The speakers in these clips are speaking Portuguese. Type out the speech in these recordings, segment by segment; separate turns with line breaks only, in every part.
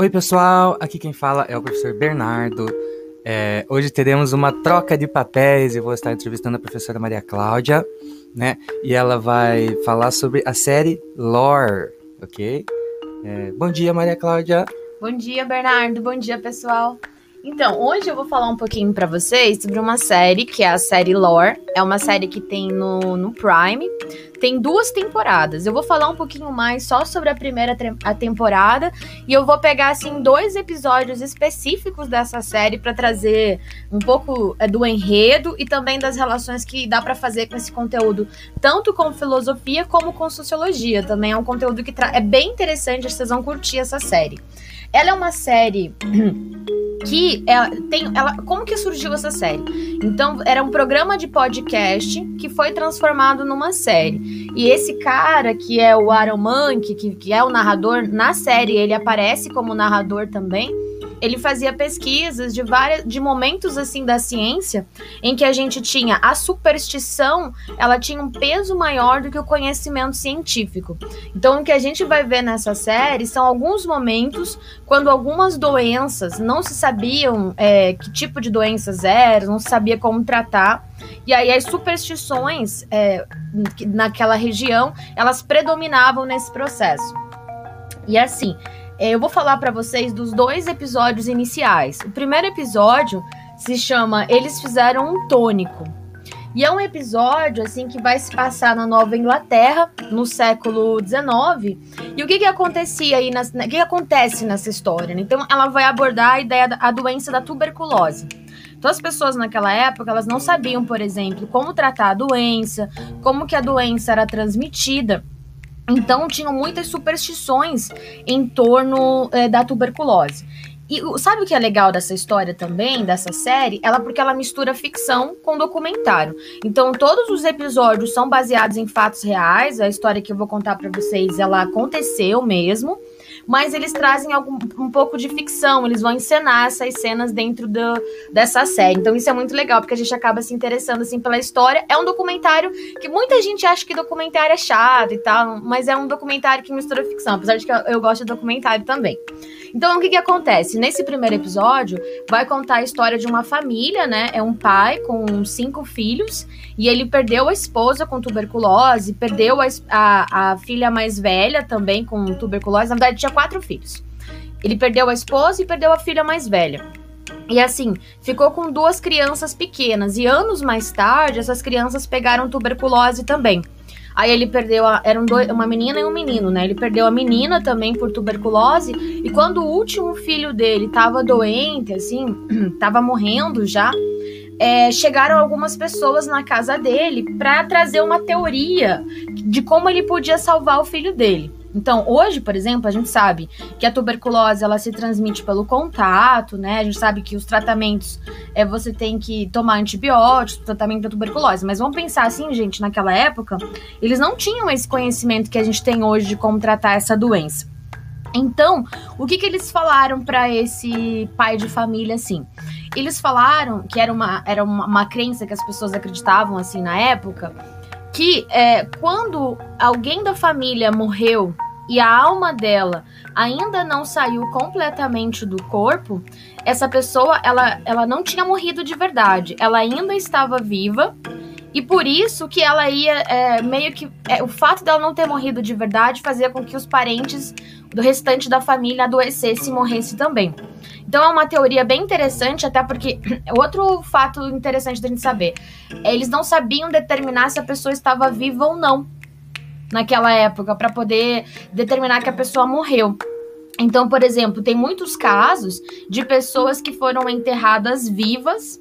Oi, pessoal, aqui quem fala é o professor Bernardo. É, hoje teremos uma troca de papéis e vou estar entrevistando a professora Maria Cláudia, né? E ela vai falar sobre a série Lore, ok? É, bom dia, Maria Cláudia.
Bom dia, Bernardo. Bom dia, pessoal. Então, hoje eu vou falar um pouquinho para vocês sobre uma série que é a série Lore. É uma série que tem no, no Prime. Tem duas temporadas. Eu vou falar um pouquinho mais só sobre a primeira a temporada e eu vou pegar assim dois episódios específicos dessa série para trazer um pouco é, do enredo e também das relações que dá para fazer com esse conteúdo, tanto com filosofia como com sociologia. Também é um conteúdo que é bem interessante, vocês vão curtir essa série. Ela é uma série que ela tem ela como que surgiu essa série? Então era um programa de podcast que foi transformado numa série. E esse cara que é o Aaron Monk que, que é o narrador na série ele aparece como narrador também ele fazia pesquisas de várias de momentos assim da ciência em que a gente tinha a superstição, ela tinha um peso maior do que o conhecimento científico. Então o que a gente vai ver nessa série são alguns momentos quando algumas doenças não se sabiam é, que tipo de doenças eram, não se sabia como tratar. E aí as superstições é, naquela região, elas predominavam nesse processo. E assim, eu vou falar para vocês dos dois episódios iniciais. O primeiro episódio se chama Eles Fizeram um Tônico. E é um episódio assim que vai se passar na Nova Inglaterra no século XIX. E o que que acontecia aí, o que, que acontece nessa história? Né? Então ela vai abordar a ideia da a doença da tuberculose. Então as pessoas naquela época elas não sabiam, por exemplo, como tratar a doença, como que a doença era transmitida. Então tinham muitas superstições em torno é, da tuberculose. E sabe o que é legal dessa história também, dessa série? Ela porque ela mistura ficção com documentário. Então todos os episódios são baseados em fatos reais. A história que eu vou contar para vocês, ela aconteceu mesmo mas eles trazem algum, um pouco de ficção, eles vão encenar essas cenas dentro do, dessa série. Então isso é muito legal, porque a gente acaba se interessando assim pela história. É um documentário que muita gente acha que documentário é chato e tal, mas é um documentário que mistura ficção, apesar de que eu, eu gosto de documentário também. Então, o que que acontece? Nesse primeiro episódio, vai contar a história de uma família, né? É um pai com cinco filhos e ele perdeu a esposa com tuberculose, perdeu a, a, a filha mais velha também com tuberculose. Na verdade, tinha quatro filhos. Ele perdeu a esposa e perdeu a filha mais velha. E assim, ficou com duas crianças pequenas. E anos mais tarde, essas crianças pegaram tuberculose também. Aí ele perdeu a. Dois, uma menina e um menino, né? Ele perdeu a menina também por tuberculose. E quando o último filho dele tava doente, assim, tava morrendo já. É, chegaram algumas pessoas na casa dele para trazer uma teoria de como ele podia salvar o filho dele. Então, hoje, por exemplo, a gente sabe que a tuberculose ela se transmite pelo contato, né? A gente sabe que os tratamentos é você tem que tomar antibióticos, tratamento da tuberculose. Mas vamos pensar assim, gente, naquela época, eles não tinham esse conhecimento que a gente tem hoje de como tratar essa doença. Então, o que, que eles falaram para esse pai de família assim? Eles falaram que era uma, era uma, uma crença que as pessoas acreditavam assim na época que é, quando alguém da família morreu e a alma dela ainda não saiu completamente do corpo, essa pessoa ela, ela não tinha morrido de verdade, ela ainda estava viva e por isso que ela ia é, meio que. É, o fato dela não ter morrido de verdade fazia com que os parentes do restante da família adoecesse e morresse também. Então é uma teoria bem interessante, até porque outro fato interessante da gente saber, é, eles não sabiam determinar se a pessoa estava viva ou não naquela época para poder determinar que a pessoa morreu. Então, por exemplo, tem muitos casos de pessoas que foram enterradas vivas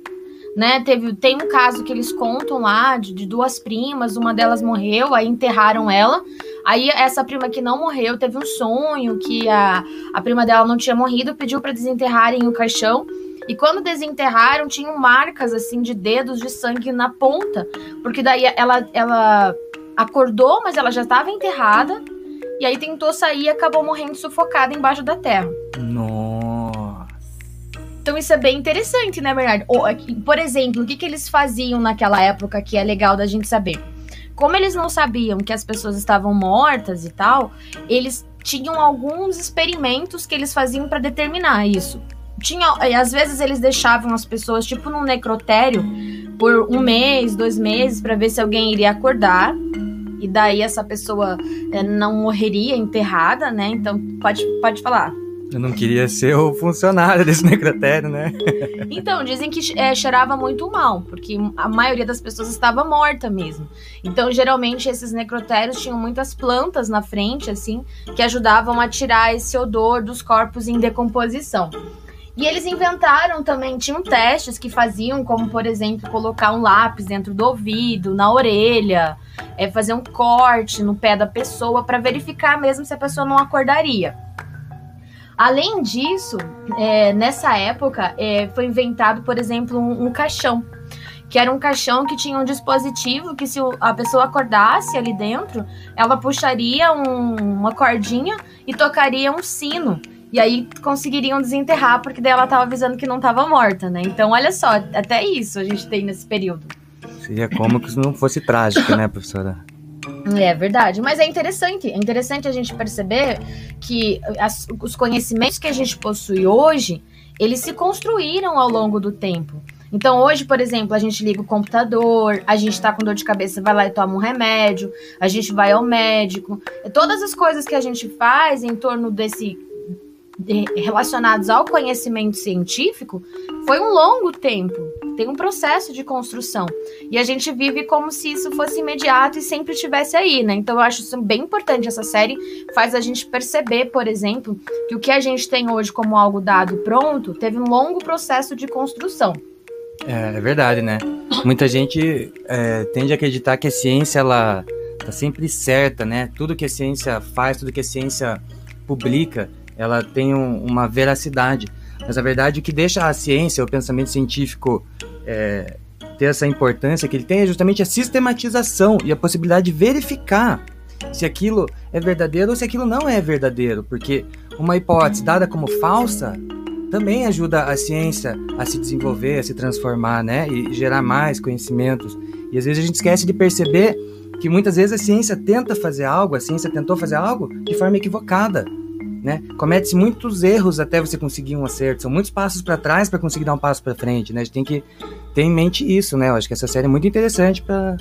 né? Teve, tem um caso que eles contam lá de, de, duas primas, uma delas morreu, aí enterraram ela. Aí essa prima que não morreu teve um sonho que a, a prima dela não tinha morrido, pediu para desenterrarem o caixão. E quando desenterraram, tinham marcas assim de dedos de sangue na ponta, porque daí ela ela acordou, mas ela já estava enterrada. E aí tentou sair e acabou morrendo sufocada embaixo da terra.
Nossa.
Então isso é bem interessante, né, Bernardo? Por exemplo, o que, que eles faziam naquela época que é legal da gente saber? Como eles não sabiam que as pessoas estavam mortas e tal, eles tinham alguns experimentos que eles faziam para determinar isso. Tinha, às vezes eles deixavam as pessoas tipo num necrotério por um mês, dois meses para ver se alguém iria acordar e daí essa pessoa é, não morreria enterrada, né? Então pode, pode falar.
Eu não queria ser o funcionário desse necrotério, né?
então, dizem que é, cheirava muito mal, porque a maioria das pessoas estava morta mesmo. Então, geralmente, esses necrotérios tinham muitas plantas na frente, assim, que ajudavam a tirar esse odor dos corpos em decomposição. E eles inventaram também, tinham testes que faziam, como por exemplo, colocar um lápis dentro do ouvido, na orelha, é, fazer um corte no pé da pessoa para verificar mesmo se a pessoa não acordaria. Além disso, é, nessa época é, foi inventado, por exemplo, um, um, caixão, que era um caixão que tinha um dispositivo que se a pessoa acordasse ali dentro, ela puxaria um, uma cordinha e tocaria um sino. E aí conseguiriam desenterrar, porque daí ela estava avisando que não estava morta, né? Então, olha só, até isso a gente tem nesse período.
Seria como que isso não fosse trágico, né, professora?
É verdade, mas é interessante, é interessante a gente perceber que as, os conhecimentos que a gente possui hoje, eles se construíram ao longo do tempo. Então, hoje, por exemplo, a gente liga o computador, a gente tá com dor de cabeça, vai lá e toma um remédio, a gente vai ao médico. Todas as coisas que a gente faz em torno desse relacionados ao conhecimento científico foi um longo tempo. Tem um processo de construção. E a gente vive como se isso fosse imediato e sempre estivesse aí, né? Então eu acho isso bem importante. Essa série faz a gente perceber, por exemplo, que o que a gente tem hoje como algo dado pronto teve um longo processo de construção.
É, é verdade, né? Muita gente é, tende a acreditar que a ciência ela tá sempre certa, né? Tudo que a ciência faz, tudo que a ciência publica, ela tem um, uma veracidade. Mas a verdade, o que deixa a ciência, o pensamento científico é, ter essa importância que ele tem é justamente a sistematização e a possibilidade de verificar se aquilo é verdadeiro ou se aquilo não é verdadeiro, porque uma hipótese dada como falsa também ajuda a ciência a se desenvolver, a se transformar, né, e gerar mais conhecimentos. E às vezes a gente esquece de perceber que muitas vezes a ciência tenta fazer algo, a ciência tentou fazer algo de forma equivocada né? Comete-se muitos erros até você conseguir um acerto. São muitos passos para trás para conseguir dar um passo para frente, né? A gente tem que ter em mente isso, né? Eu acho que essa série é muito interessante para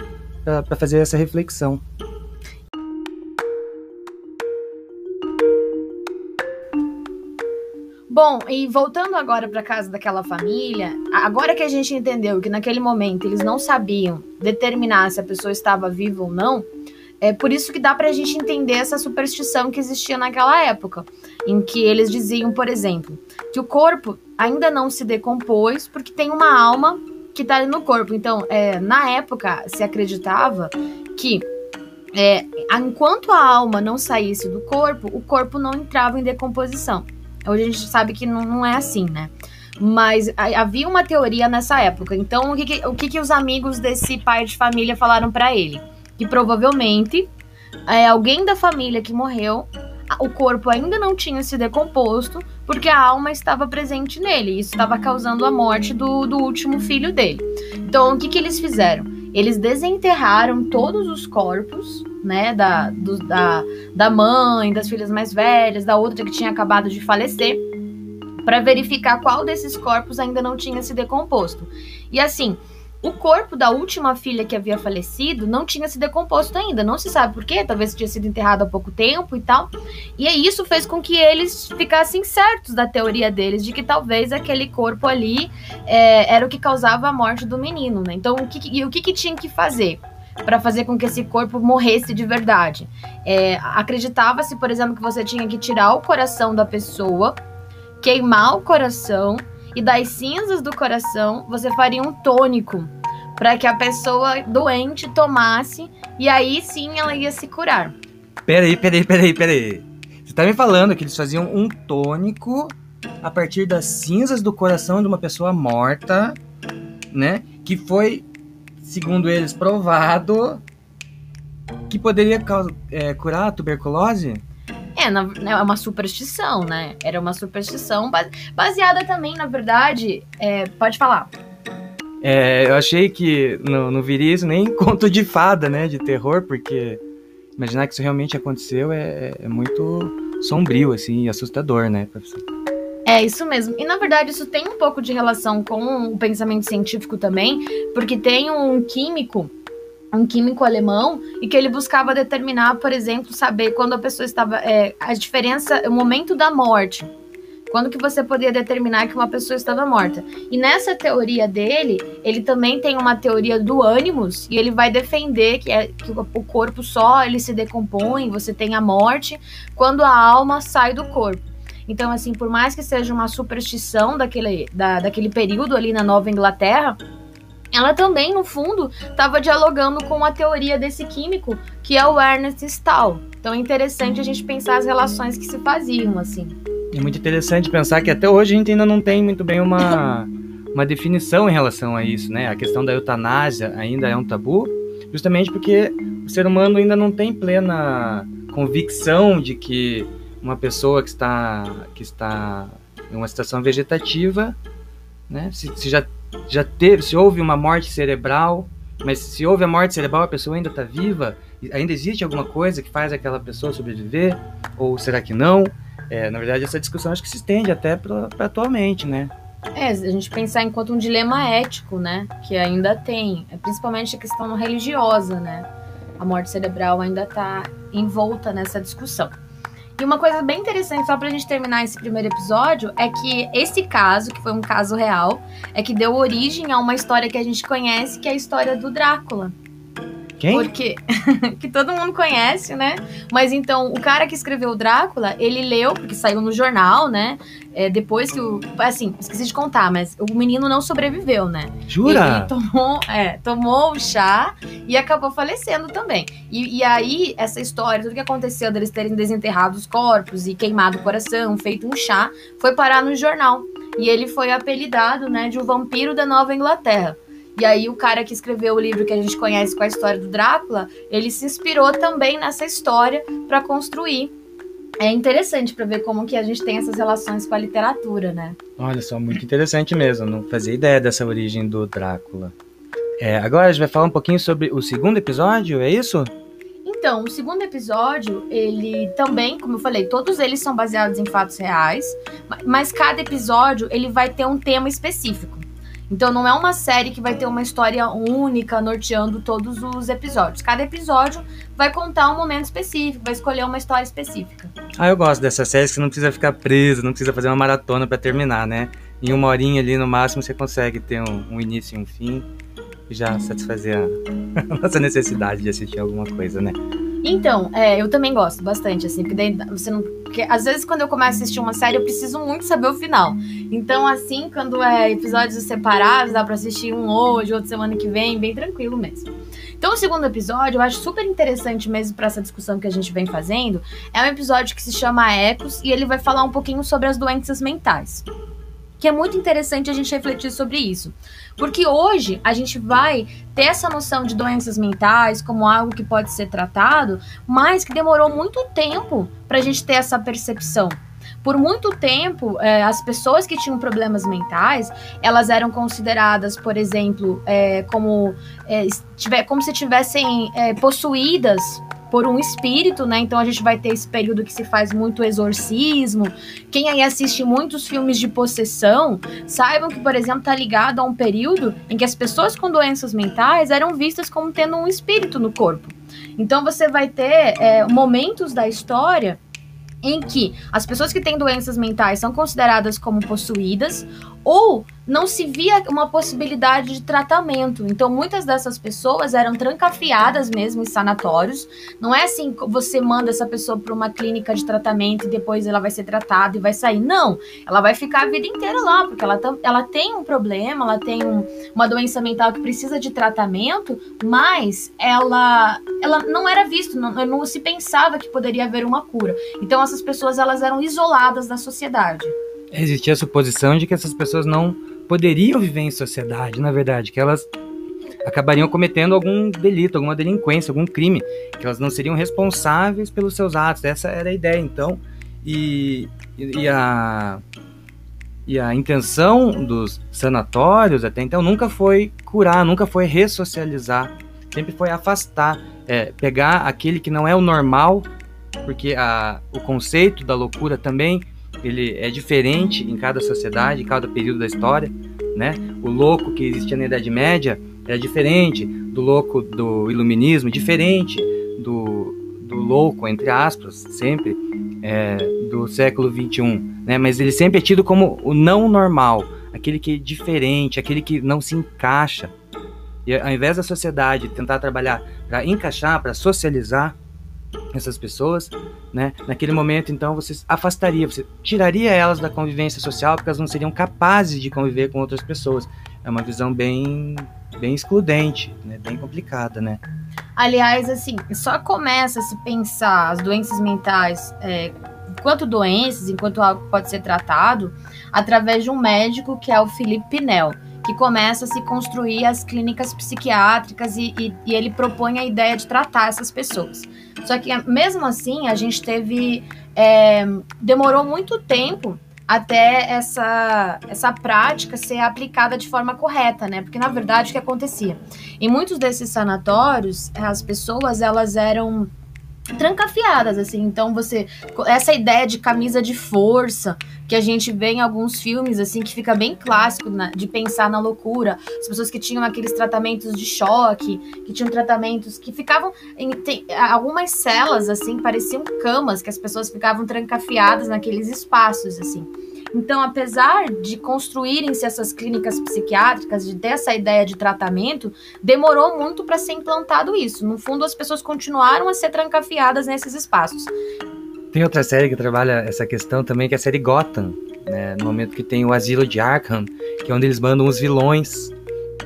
fazer essa reflexão.
Bom, e voltando agora para casa daquela família, agora que a gente entendeu que naquele momento eles não sabiam determinar se a pessoa estava viva ou não, é por isso que dá para a gente entender essa superstição que existia naquela época, em que eles diziam, por exemplo, que o corpo ainda não se decompôs porque tem uma alma que está ali no corpo. Então, é, na época, se acreditava que é, enquanto a alma não saísse do corpo, o corpo não entrava em decomposição. Hoje a gente sabe que não, não é assim, né? Mas havia uma teoria nessa época. Então, o que, que o que, que os amigos desse pai de família falaram para ele? Que provavelmente é alguém da família que morreu, o corpo ainda não tinha se decomposto, porque a alma estava presente nele. E isso estava causando a morte do, do último filho dele. Então, o que, que eles fizeram? Eles desenterraram todos os corpos, né, da, do, da, da mãe, das filhas mais velhas, da outra que tinha acabado de falecer, para verificar qual desses corpos ainda não tinha se decomposto. E assim, o corpo da última filha que havia falecido não tinha se decomposto ainda, não se sabe por quê, talvez tinha sido enterrado há pouco tempo e tal. E isso fez com que eles ficassem certos da teoria deles de que talvez aquele corpo ali é, era o que causava a morte do menino, né? Então, o que, o que, que tinha que fazer? para fazer com que esse corpo morresse de verdade. É, Acreditava-se, por exemplo, que você tinha que tirar o coração da pessoa, queimar o coração e das cinzas do coração você faria um tônico para que a pessoa doente tomasse e aí sim ela ia se curar.
Peraí, peraí, peraí, peraí. Você tá me falando que eles faziam um tônico a partir das cinzas do coração de uma pessoa morta, né? Que foi, segundo eles, provado que poderia é, curar a tuberculose?
É, na, né, é uma superstição, né? Era uma superstição baseada também, na verdade. É, pode falar.
É, eu achei que não, não viria isso nem conto de fada, né? De terror, porque imaginar que isso realmente aconteceu é, é muito sombrio, assim, e assustador, né, professor?
É isso mesmo. E na verdade isso tem um pouco de relação com o pensamento científico também, porque tem um químico um químico alemão e que ele buscava determinar, por exemplo, saber quando a pessoa estava é, a diferença, o momento da morte. Quando que você poderia determinar que uma pessoa estava morta? E nessa teoria dele, ele também tem uma teoria do ânimos e ele vai defender que, é, que o corpo só ele se decompõe, você tem a morte quando a alma sai do corpo. Então, assim, por mais que seja uma superstição daquele, da, daquele período ali na Nova Inglaterra, ela também, no fundo, estava dialogando com a teoria desse químico, que é o Ernest Stahl. Então é interessante a gente pensar as relações que se faziam, assim.
É muito interessante pensar que até hoje a gente ainda não tem muito bem uma, uma definição em relação a isso, né? A questão da eutanásia ainda é um tabu, justamente porque o ser humano ainda não tem plena convicção de que uma pessoa que está, que está em uma situação vegetativa, né? Se, se já já teve, se houve uma morte cerebral, mas se houve a morte cerebral, a pessoa ainda está viva? Ainda existe alguma coisa que faz aquela pessoa sobreviver? Ou será que não? É, na verdade, essa discussão acho que se estende até para atualmente, né?
É, a gente pensar enquanto um dilema ético, né? Que ainda tem, é principalmente a questão religiosa, né? A morte cerebral ainda está envolta nessa discussão. E uma coisa bem interessante, só pra gente terminar esse primeiro episódio, é que esse caso, que foi um caso real, é que deu origem a uma história que a gente conhece, que é a história do Drácula.
Quem?
Porque que todo mundo conhece, né? Mas então, o cara que escreveu o Drácula, ele leu, porque saiu no jornal, né? É, depois que o. Assim, esqueci de contar, mas o menino não sobreviveu, né?
Jura?
Ele tomou, é, tomou o chá e acabou falecendo também. E, e aí, essa história, tudo que aconteceu deles terem desenterrado os corpos e queimado o coração, feito um chá, foi parar no jornal. E ele foi apelidado, né, de o vampiro da Nova Inglaterra. E aí o cara que escreveu o livro que a gente conhece com a história do Drácula, ele se inspirou também nessa história para construir. É interessante para ver como que a gente tem essas relações com a literatura, né?
Olha só, muito interessante mesmo. Não fazia ideia dessa origem do Drácula. É, agora a gente vai falar um pouquinho sobre o segundo episódio, é isso?
Então, o segundo episódio, ele também, como eu falei, todos eles são baseados em fatos reais, mas cada episódio ele vai ter um tema específico. Então não é uma série que vai ter uma história única norteando todos os episódios. Cada episódio vai contar um momento específico, vai escolher uma história específica.
Ah, eu gosto dessas séries que não precisa ficar preso, não precisa fazer uma maratona para terminar, né? Em uma horinha ali no máximo você consegue ter um, um início e um fim e já satisfazer a, nossa necessidade de assistir alguma coisa, né?
Então, é, eu também gosto bastante, assim, porque daí você não. Porque às vezes quando eu começo a assistir uma série, eu preciso muito saber o final. Então, assim, quando é episódios separados, dá pra assistir um hoje, outro semana que vem, bem tranquilo mesmo. Então, o segundo episódio, eu acho super interessante mesmo para essa discussão que a gente vem fazendo. É um episódio que se chama Ecos e ele vai falar um pouquinho sobre as doenças mentais que é muito interessante a gente refletir sobre isso. Porque hoje a gente vai ter essa noção de doenças mentais como algo que pode ser tratado, mas que demorou muito tempo para a gente ter essa percepção. Por muito tempo, é, as pessoas que tinham problemas mentais, elas eram consideradas, por exemplo, é, como, é, tiver, como se tivessem possuídas por um espírito, né? Então a gente vai ter esse período que se faz muito exorcismo. Quem aí assiste muitos filmes de possessão, saibam que, por exemplo, tá ligado a um período em que as pessoas com doenças mentais eram vistas como tendo um espírito no corpo. Então você vai ter é, momentos da história em que as pessoas que têm doenças mentais são consideradas como possuídas ou não se via uma possibilidade de tratamento. Então, muitas dessas pessoas eram trancafiadas mesmo em sanatórios. Não é assim que você manda essa pessoa para uma clínica de tratamento e depois ela vai ser tratada e vai sair. Não, ela vai ficar a vida inteira lá, porque ela, ela tem um problema, ela tem um, uma doença mental que precisa de tratamento, mas ela, ela não era vista, não, não se pensava que poderia haver uma cura. Então, essas pessoas elas eram isoladas da sociedade.
Existia a suposição de que essas pessoas não poderiam viver em sociedade, na verdade, que elas acabariam cometendo algum delito, alguma delinquência, algum crime, que elas não seriam responsáveis pelos seus atos. Essa era a ideia, então. E, e, a, e a intenção dos sanatórios até então nunca foi curar, nunca foi ressocializar, sempre foi afastar, é, pegar aquele que não é o normal porque a, o conceito da loucura também ele é diferente em cada sociedade, em cada período da história, né? O louco que existia na Idade Média era diferente do louco do iluminismo, diferente do, do louco, entre aspas, sempre, é, do século XXI, né? Mas ele sempre é tido como o não normal, aquele que é diferente, aquele que não se encaixa. E ao invés da sociedade tentar trabalhar para encaixar, para socializar essas pessoas, né? Naquele momento, então, você afastaria, você tiraria elas da convivência social porque elas não seriam capazes de conviver com outras pessoas. É uma visão bem, bem excludente, né? Bem complicada, né?
Aliás, assim, só começa a se pensar as doenças mentais é, enquanto doenças, enquanto algo pode ser tratado, através de um médico que é o Felipe Pinel, que começa a se construir as clínicas psiquiátricas e, e, e ele propõe a ideia de tratar essas pessoas. Só que mesmo assim, a gente teve. É, demorou muito tempo até essa, essa prática ser aplicada de forma correta, né? Porque na verdade o que acontecia? Em muitos desses sanatórios, as pessoas elas eram trancafiadas, assim. Então você. Essa ideia de camisa de força que a gente vê em alguns filmes, assim, que fica bem clássico né, de pensar na loucura. As pessoas que tinham aqueles tratamentos de choque, que tinham tratamentos que ficavam. Em, algumas celas, assim, pareciam camas, que as pessoas ficavam trancafiadas naqueles espaços, assim. Então, apesar de construírem-se essas clínicas psiquiátricas, de ter essa ideia de tratamento, demorou muito para ser implantado isso. No fundo, as pessoas continuaram a ser trancafiadas nesses espaços.
Tem outra série que trabalha essa questão também, que é a série Gotham, né? No momento que tem o Asilo de Arkham, que é onde eles mandam os vilões,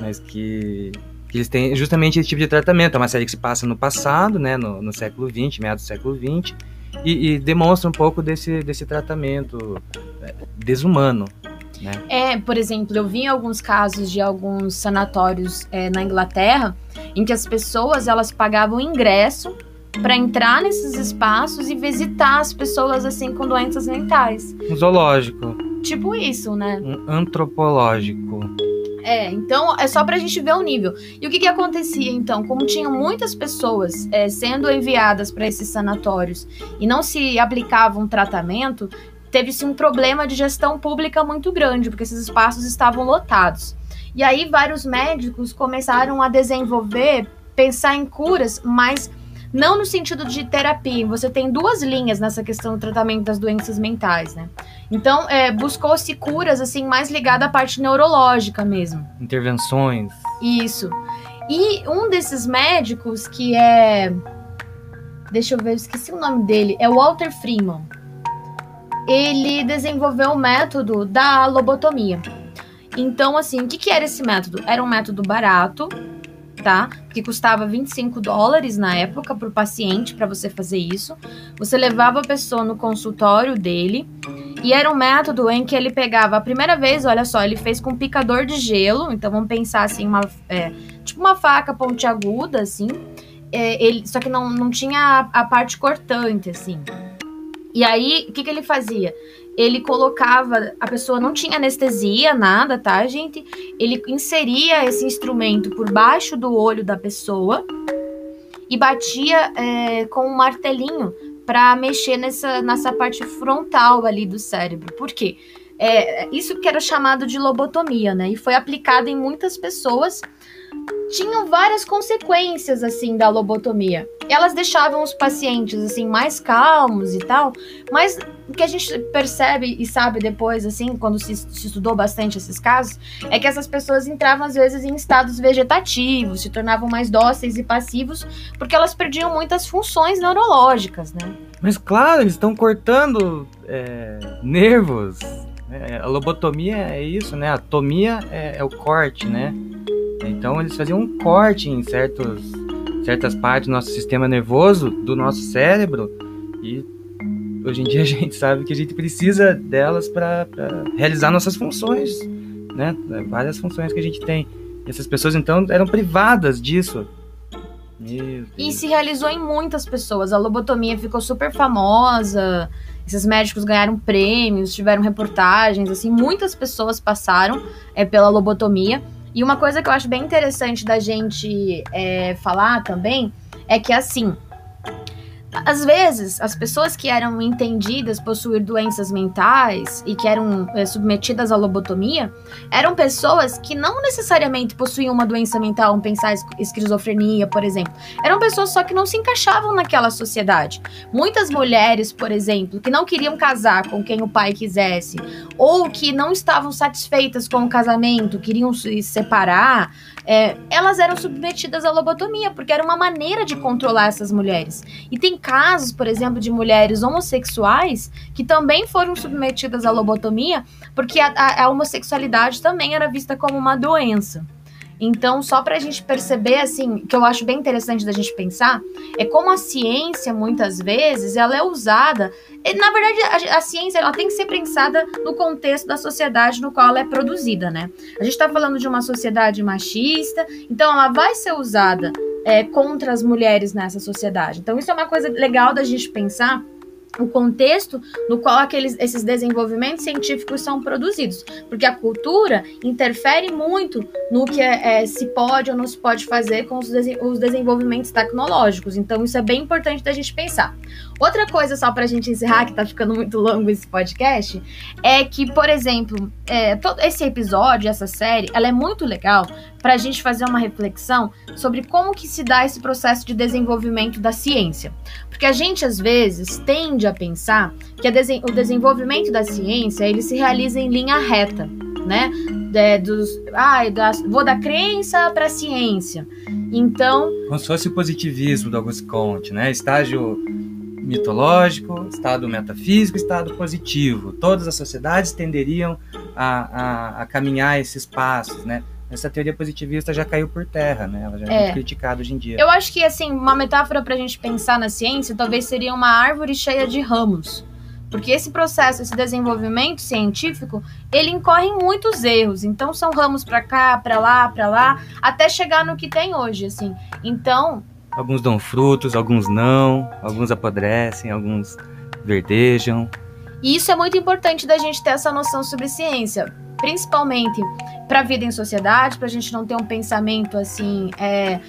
mas que, que eles têm justamente esse tipo de tratamento. É uma série que se passa no passado, né? No, no século XX, meados do século XX, e, e demonstra um pouco desse, desse tratamento é, desumano. Né?
É, por exemplo, eu vi alguns casos de alguns sanatórios é, na Inglaterra em que as pessoas elas pagavam ingresso para entrar nesses espaços e visitar as pessoas assim com doenças mentais.
Um zoológico.
Tipo isso, né?
Um antropológico.
É, então é só pra gente ver o nível. E o que que acontecia então? Como tinham muitas pessoas é, sendo enviadas para esses sanatórios e não se aplicava um tratamento, teve-se um problema de gestão pública muito grande, porque esses espaços estavam lotados. E aí vários médicos começaram a desenvolver, pensar em curas, mas não no sentido de terapia. Você tem duas linhas nessa questão do tratamento das doenças mentais, né? Então, é, buscou-se curas, assim, mais ligada à parte neurológica mesmo.
Intervenções.
Isso. E um desses médicos, que é. Deixa eu ver, eu esqueci o nome dele. É Walter Freeman. Ele desenvolveu o método da lobotomia. Então, assim, o que, que era esse método? Era um método barato, tá? Que custava 25 dólares na época para o paciente para você fazer isso. Você levava a pessoa no consultório dele e era um método em que ele pegava a primeira vez, olha só, ele fez com picador de gelo. Então vamos pensar assim, uma, é, tipo uma faca pontiaguda, assim. É, ele, só que não, não tinha a, a parte cortante, assim. E aí, o que, que ele fazia? Ele colocava, a pessoa não tinha anestesia, nada, tá, gente? Ele inseria esse instrumento por baixo do olho da pessoa e batia é, com um martelinho para mexer nessa, nessa parte frontal ali do cérebro. Por quê? É, isso que era chamado de lobotomia, né? E foi aplicado em muitas pessoas tinham várias consequências assim da lobotomia. Elas deixavam os pacientes assim mais calmos e tal, mas o que a gente percebe e sabe depois assim, quando se, se estudou bastante esses casos, é que essas pessoas entravam às vezes em estados vegetativos, se tornavam mais dóceis e passivos, porque elas perdiam muitas funções neurológicas, né?
Mas claro, eles estão cortando é, nervos. É, a lobotomia é isso, né? A tomia é, é o corte, né? Então eles faziam um corte em certos, certas partes do nosso sistema nervoso, do nosso cérebro, e hoje em dia a gente sabe que a gente precisa delas para realizar nossas funções, né? Várias funções que a gente tem. E essas pessoas então eram privadas disso.
E se realizou em muitas pessoas. A lobotomia ficou super famosa. Esses médicos ganharam prêmios, tiveram reportagens, assim, muitas pessoas passaram é, pela lobotomia. E uma coisa que eu acho bem interessante da gente é, falar também é que, assim, às vezes, as pessoas que eram entendidas possuir doenças mentais e que eram é, submetidas à lobotomia eram pessoas que não necessariamente possuíam uma doença mental, um pensar esquizofrenia, por exemplo. Eram pessoas só que não se encaixavam naquela sociedade. Muitas mulheres, por exemplo, que não queriam casar com quem o pai quisesse, ou que não estavam satisfeitas com o casamento, queriam se separar, é, elas eram submetidas à lobotomia, porque era uma maneira de controlar essas mulheres. E tem casos, por exemplo, de mulheres homossexuais que também foram submetidas à lobotomia, porque a, a, a homossexualidade também era vista como uma doença. Então, só para a gente perceber, assim, que eu acho bem interessante da gente pensar, é como a ciência, muitas vezes, ela é usada. Na verdade, a, a ciência ela tem que ser pensada no contexto da sociedade no qual ela é produzida, né? A gente está falando de uma sociedade machista, então ela vai ser usada é, contra as mulheres nessa sociedade. Então, isso é uma coisa legal da gente pensar o contexto no qual aqueles, esses desenvolvimentos científicos são produzidos, porque a cultura interfere muito no que é, é, se pode ou não se pode fazer com os, os, desenvolvimentos tecnológicos. Então, isso é bem importante da gente pensar. Outra coisa, só para a gente encerrar, que está ficando muito longo esse podcast, é que, por exemplo, é, todo esse episódio, essa série, ela é muito legal para a gente fazer uma reflexão sobre como que se dá esse processo de desenvolvimento da ciência. Porque a gente, às vezes, tende a pensar que o desenvolvimento da ciência ele se realiza em linha reta, né? É, dos, ah, da, vou da crença para ciência. Então.
Como se fosse o positivismo do Auguste Comte, né? Estágio mitológico, estado metafísico, estado positivo. Todas as sociedades tenderiam a, a, a caminhar esses passos, né? essa teoria positivista já caiu por terra, né? Ela já é, é muito criticada hoje em dia.
Eu acho que, assim, uma metáfora pra gente pensar na ciência talvez seria uma árvore cheia de ramos. Porque esse processo, esse desenvolvimento científico, ele incorre em muitos erros. Então, são ramos para cá, para lá, para lá, até chegar no que tem hoje, assim. Então...
Alguns dão frutos, alguns não. Alguns apodrecem, alguns verdejam.
E isso é muito importante da gente ter essa noção sobre ciência principalmente para a vida em sociedade, para a gente não ter um pensamento assim é,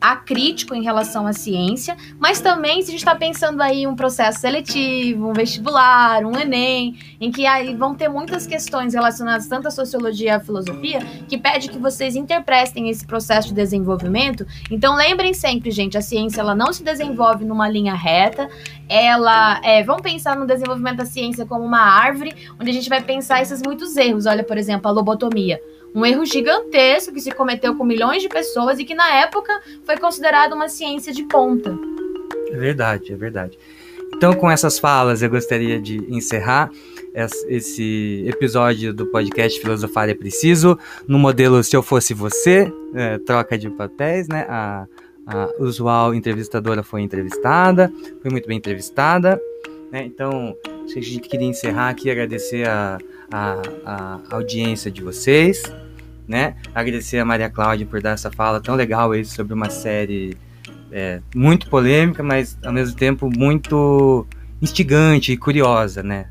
acrítico em relação à ciência, mas também se a gente está pensando aí um processo seletivo, um vestibular, um Enem, em que aí vão ter muitas questões relacionadas tanto à sociologia à filosofia, que pede que vocês interpretem esse processo de desenvolvimento. Então lembrem sempre, gente, a ciência ela não se desenvolve numa linha reta, ela é, vamos pensar no desenvolvimento da ciência como uma árvore, onde a gente vai pensar esses muitos erros. Olha, por exemplo, a lobotomia. Um erro gigantesco que se cometeu com milhões de pessoas e que na época foi considerado uma ciência de ponta.
É verdade, é verdade. Então, com essas falas, eu gostaria de encerrar esse episódio do podcast Filosofar é Preciso, no modelo Se Eu Fosse Você, é, troca de papéis, né? A, a usual entrevistadora foi entrevistada, foi muito bem entrevistada, né? Então, a gente queria encerrar aqui, agradecer a, a, a audiência de vocês, né? Agradecer a Maria Cláudia por dar essa fala tão legal aí sobre uma série é, muito polêmica, mas ao mesmo tempo muito instigante e curiosa, né?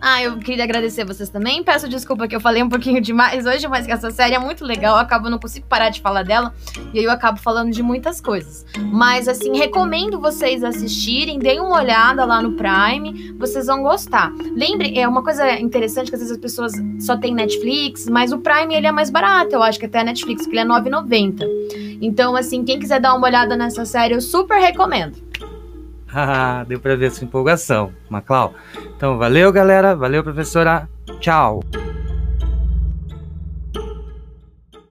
Ah, eu queria agradecer vocês também. Peço desculpa que eu falei um pouquinho demais hoje, mas essa série é muito legal. Eu acabo não consigo parar de falar dela e aí eu acabo falando de muitas coisas. Mas assim, recomendo vocês assistirem, deem uma olhada lá no Prime, vocês vão gostar. Lembre, é uma coisa interessante que às vezes as pessoas só têm Netflix, mas o Prime ele é mais barato, eu acho que até a Netflix, que ele é 9,90. Então, assim, quem quiser dar uma olhada nessa série, eu super recomendo.
Deu pra ver essa empolgação, Maclau. Então, valeu, galera. Valeu, professora. Tchau.